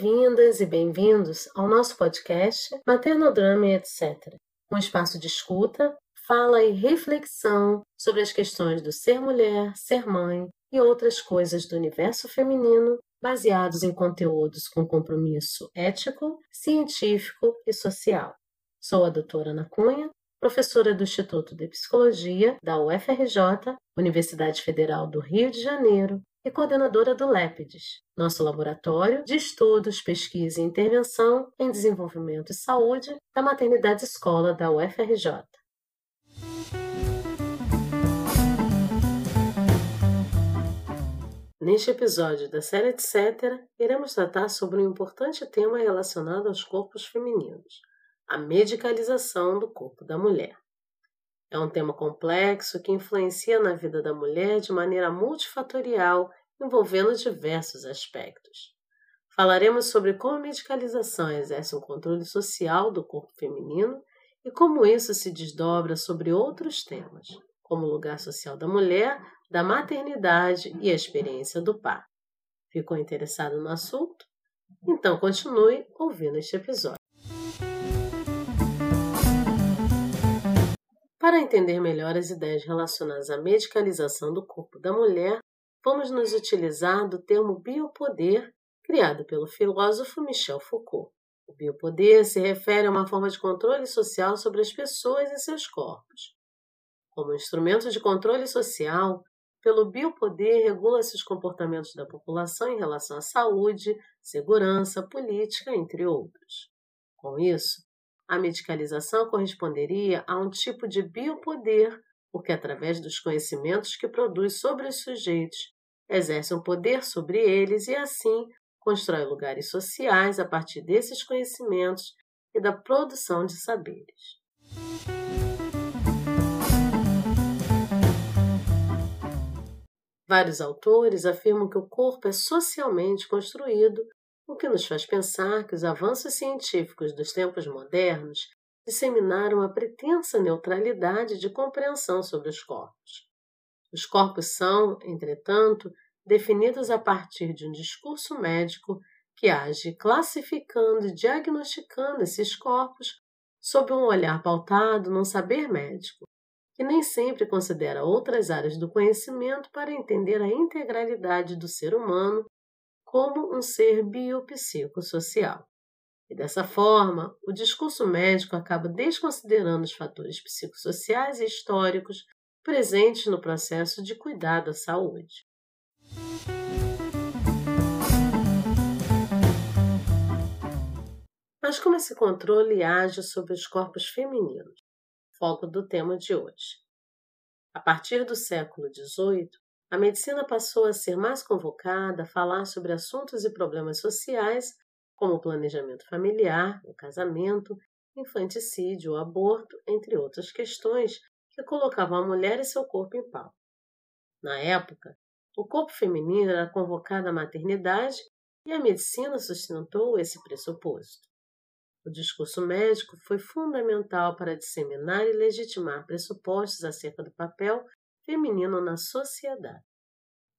Bem-vindas e bem-vindos ao nosso podcast Maternodrama e etc. Um espaço de escuta, fala e reflexão sobre as questões do ser mulher, ser mãe e outras coisas do universo feminino, baseados em conteúdos com compromisso ético, científico e social. Sou a doutora Ana Cunha, professora do Instituto de Psicologia da UFRJ, Universidade Federal do Rio de Janeiro, e coordenadora do LEPIDES, nosso laboratório de estudos, pesquisa e intervenção em desenvolvimento e saúde da maternidade escola da UFRJ. Neste episódio da série Etc., iremos tratar sobre um importante tema relacionado aos corpos femininos, a medicalização do corpo da mulher. É um tema complexo que influencia na vida da mulher de maneira multifatorial, envolvendo diversos aspectos. Falaremos sobre como a medicalização exerce um controle social do corpo feminino e como isso se desdobra sobre outros temas, como o lugar social da mulher, da maternidade e a experiência do par. Ficou interessado no assunto? Então continue ouvindo este episódio. Para entender melhor as ideias relacionadas à medicalização do corpo da mulher, vamos nos utilizar do termo biopoder criado pelo filósofo Michel Foucault. O biopoder se refere a uma forma de controle social sobre as pessoas e seus corpos. Como instrumento de controle social, pelo biopoder regula-se os comportamentos da população em relação à saúde, segurança, política, entre outros. Com isso, a medicalização corresponderia a um tipo de biopoder, porque através dos conhecimentos que produz sobre os sujeitos, exerce um poder sobre eles e assim constrói lugares sociais a partir desses conhecimentos e da produção de saberes. Vários autores afirmam que o corpo é socialmente construído o que nos faz pensar que os avanços científicos dos tempos modernos disseminaram a pretensa neutralidade de compreensão sobre os corpos. Os corpos são, entretanto, definidos a partir de um discurso médico que age classificando e diagnosticando esses corpos sob um olhar pautado num saber médico, que nem sempre considera outras áreas do conhecimento para entender a integralidade do ser humano como um ser biopsicossocial. E dessa forma, o discurso médico acaba desconsiderando os fatores psicossociais e históricos presentes no processo de cuidar da saúde. Mas como esse controle age sobre os corpos femininos? Foco do tema de hoje. A partir do século XVIII, a medicina passou a ser mais convocada a falar sobre assuntos e problemas sociais, como o planejamento familiar, o casamento, infanticídio, o aborto, entre outras questões que colocavam a mulher e seu corpo em pau. Na época, o corpo feminino era convocado à maternidade e a medicina sustentou esse pressuposto. O discurso médico foi fundamental para disseminar e legitimar pressupostos acerca do papel feminino na sociedade,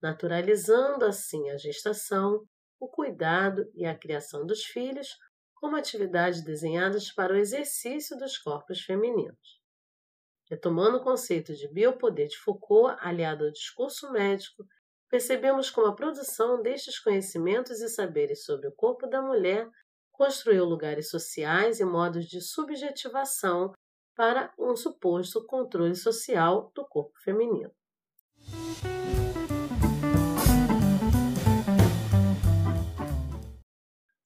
naturalizando assim a gestação, o cuidado e a criação dos filhos como atividades desenhadas para o exercício dos corpos femininos. Retomando o conceito de biopoder de Foucault, aliado ao discurso médico, percebemos como a produção destes conhecimentos e saberes sobre o corpo da mulher construiu lugares sociais e modos de subjetivação para um suposto controle social do corpo feminino.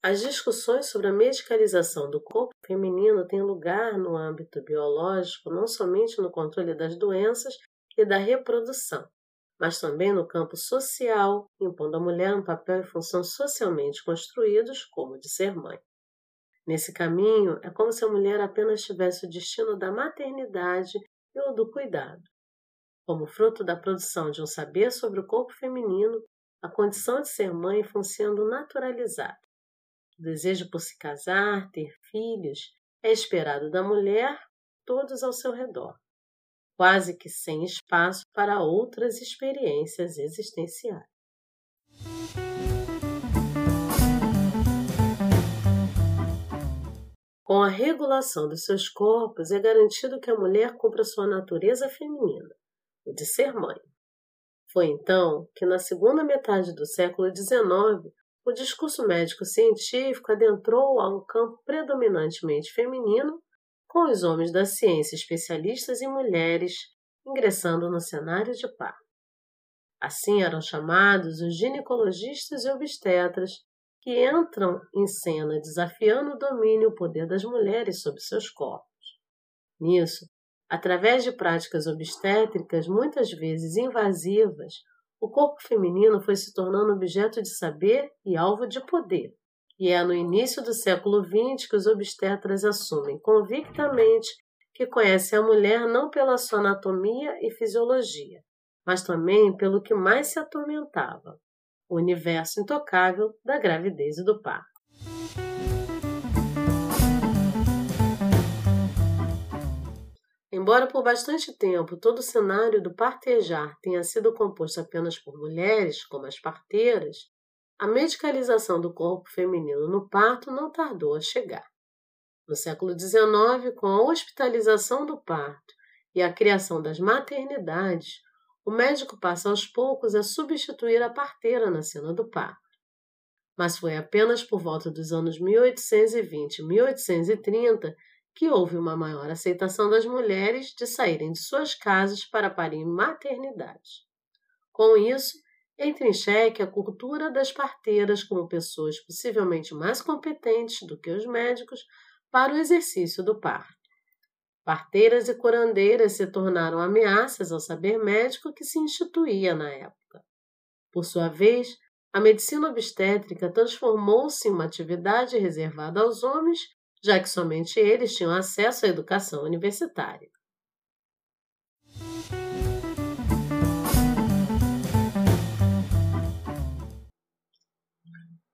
As discussões sobre a medicalização do corpo feminino têm lugar no âmbito biológico, não somente no controle das doenças e da reprodução, mas também no campo social, impondo à mulher um papel e função socialmente construídos, como de ser mãe. Nesse caminho, é como se a mulher apenas tivesse o destino da maternidade e o do cuidado. Como fruto da produção de um saber sobre o corpo feminino, a condição de ser mãe foi sendo naturalizada. O desejo por se casar, ter filhos, é esperado da mulher, todos ao seu redor, quase que sem espaço para outras experiências existenciais. Com a regulação dos seus corpos, é garantido que a mulher cumpra sua natureza feminina, o de ser mãe. Foi então que, na segunda metade do século XIX, o discurso médico-científico adentrou a um campo predominantemente feminino, com os homens da ciência especialistas em mulheres ingressando no cenário de par. Assim eram chamados os ginecologistas e obstetras, que entram em cena desafiando o domínio e o poder das mulheres sobre seus corpos. Nisso, Através de práticas obstétricas, muitas vezes invasivas, o corpo feminino foi se tornando objeto de saber e alvo de poder. E é no início do século XX que os obstetras assumem convictamente que conhecem a mulher não pela sua anatomia e fisiologia, mas também pelo que mais se atormentava, o universo intocável da gravidez e do parto. Embora por bastante tempo todo o cenário do partejar tenha sido composto apenas por mulheres, como as parteiras, a medicalização do corpo feminino no parto não tardou a chegar. No século XIX, com a hospitalização do parto e a criação das maternidades, o médico passa aos poucos a substituir a parteira na cena do parto. Mas foi apenas por volta dos anos 1820 e 1830 que houve uma maior aceitação das mulheres de saírem de suas casas para parir em maternidade. Com isso, entra em xeque a cultura das parteiras como pessoas possivelmente mais competentes do que os médicos para o exercício do parto. Parteiras e curandeiras se tornaram ameaças ao saber médico que se instituía na época. Por sua vez, a medicina obstétrica transformou-se em uma atividade reservada aos homens já que somente eles tinham acesso à educação universitária.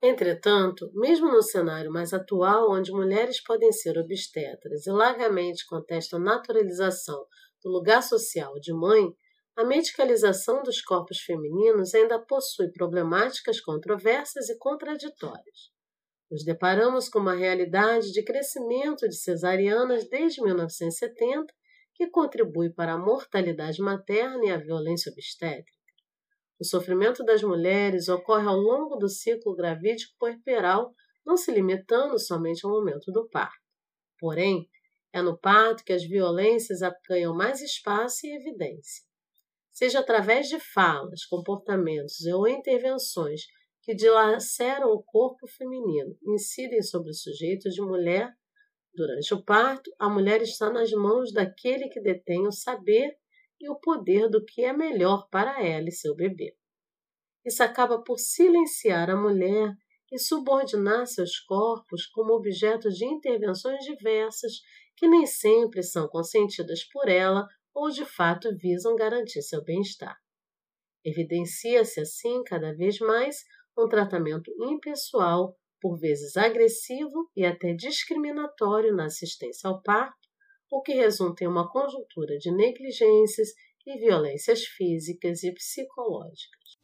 Entretanto, mesmo no cenário mais atual, onde mulheres podem ser obstetras e largamente contestam a naturalização do lugar social de mãe, a medicalização dos corpos femininos ainda possui problemáticas controversas e contraditórias. Nos deparamos com uma realidade de crescimento de cesarianas desde 1970 que contribui para a mortalidade materna e a violência obstétrica. O sofrimento das mulheres ocorre ao longo do ciclo gravídico puerperal, não se limitando somente ao momento do parto. Porém, é no parto que as violências ganham mais espaço e evidência. Seja através de falas, comportamentos ou intervenções que dilaceram o corpo feminino, incidem sobre o sujeito de mulher. Durante o parto, a mulher está nas mãos daquele que detém o saber e o poder do que é melhor para ela e seu bebê. Isso acaba por silenciar a mulher e subordinar seus corpos como objeto de intervenções diversas que nem sempre são consentidas por ela ou de fato visam garantir seu bem-estar. Evidencia-se assim cada vez mais um tratamento impessoal, por vezes agressivo e até discriminatório na assistência ao parto, o que resulta em uma conjuntura de negligências e violências físicas e psicológicas.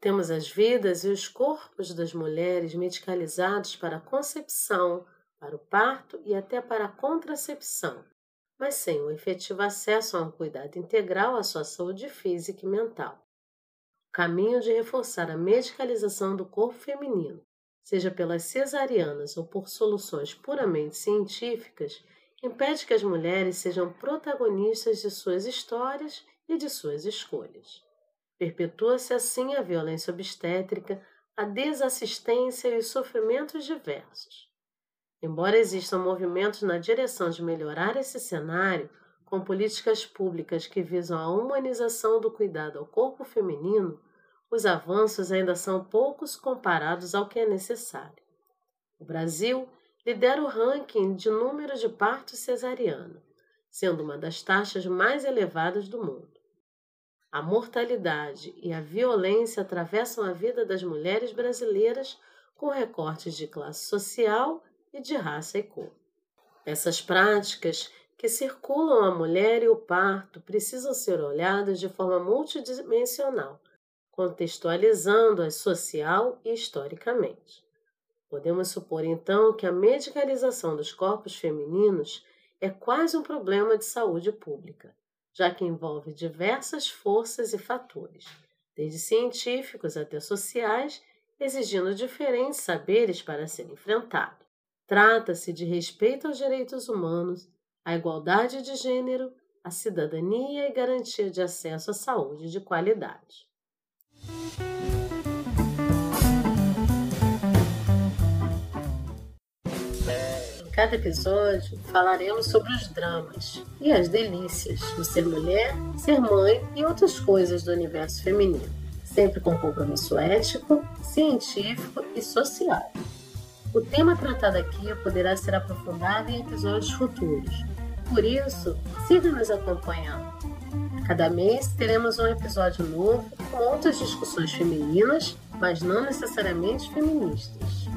Temos as vidas e os corpos das mulheres medicalizados para a concepção, para o parto e até para a contracepção, mas sem o efetivo acesso a um cuidado integral à sua saúde física e mental. Caminho de reforçar a medicalização do corpo feminino, seja pelas cesarianas ou por soluções puramente científicas, impede que as mulheres sejam protagonistas de suas histórias e de suas escolhas. Perpetua-se assim a violência obstétrica, a desassistência e os sofrimentos diversos. Embora existam movimentos na direção de melhorar esse cenário, com políticas públicas que visam a humanização do cuidado ao corpo feminino, os avanços ainda são poucos comparados ao que é necessário. O Brasil lidera o ranking de número de partos cesariano, sendo uma das taxas mais elevadas do mundo. A mortalidade e a violência atravessam a vida das mulheres brasileiras com recortes de classe social e de raça e cor. Essas práticas que circulam a mulher e o parto precisam ser olhadas de forma multidimensional, contextualizando-as social e historicamente. Podemos supor então que a medicalização dos corpos femininos é quase um problema de saúde pública, já que envolve diversas forças e fatores, desde científicos até sociais, exigindo diferentes saberes para ser enfrentado. Trata-se de respeito aos direitos humanos, a igualdade de gênero, a cidadania e garantia de acesso à saúde de qualidade. Cada episódio falaremos sobre os dramas e as delícias de ser mulher, ser mãe e outras coisas do universo feminino, sempre com compromisso ético, científico e social. O tema tratado aqui poderá ser aprofundado em episódios futuros, por isso, siga nos acompanhando. Cada mês teremos um episódio novo com outras discussões femininas, mas não necessariamente feministas.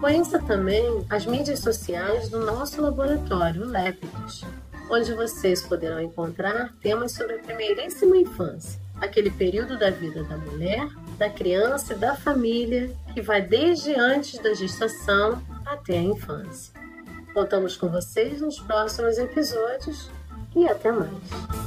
Conheça também as mídias sociais do nosso laboratório, Lépidos, onde vocês poderão encontrar temas sobre a primeiríssima infância, aquele período da vida da mulher, da criança e da família que vai desde antes da gestação até a infância. Contamos com vocês nos próximos episódios e até mais.